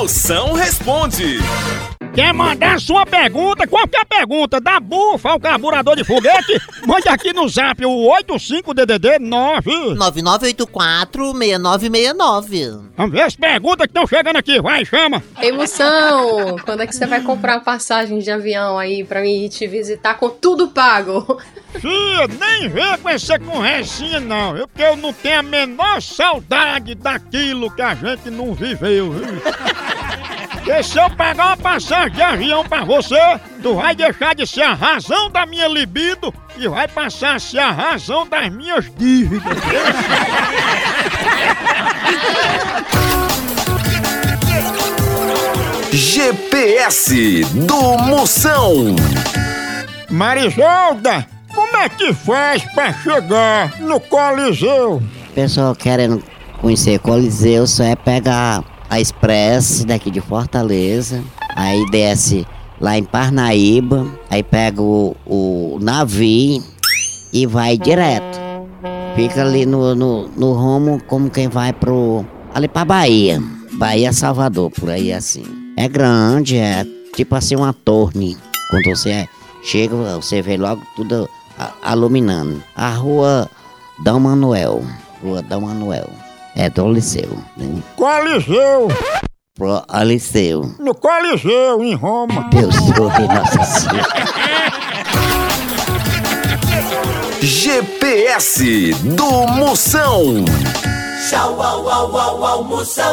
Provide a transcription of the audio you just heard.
Moção responde. Quer mandar sua pergunta, qualquer pergunta, da bufa ao carburador de foguete? Mande aqui no zap o 85DDD 9. 9984-6969. Vamos ver as perguntas que estão chegando aqui, vai, chama! Emoção! Quando é que você vai comprar passagem de avião aí pra mim ir te visitar com tudo pago? Fia, nem vem com essa conversinha não, eu, porque eu não tenho a menor saudade daquilo que a gente não viveu, viu? Porque se eu pagar uma passagem de avião pra você, tu vai deixar de ser a razão da minha libido e vai passar a ser a razão das minhas dívidas. GPS do Moção. Marisolda, é que faz pra chegar no Coliseu? Pessoal querendo conhecer Coliseu, só é pegar a Express daqui de Fortaleza, aí desce lá em Parnaíba, aí pega o, o navio e vai direto. Fica ali no, no, no rumo como quem vai pro. ali pra Bahia. Bahia Salvador, por aí assim. É grande, é tipo assim uma torre. Quando você chega, você vê logo tudo a- iluminando. A rua Dom Manuel. Rua Dom Manuel. É do Liceu. Né? Coliseu, Pro Liceu. no Coliseu, em Roma. Deus do Nossa Senhora. GPS do Moção. Tchau, au, au, au, au, Moção.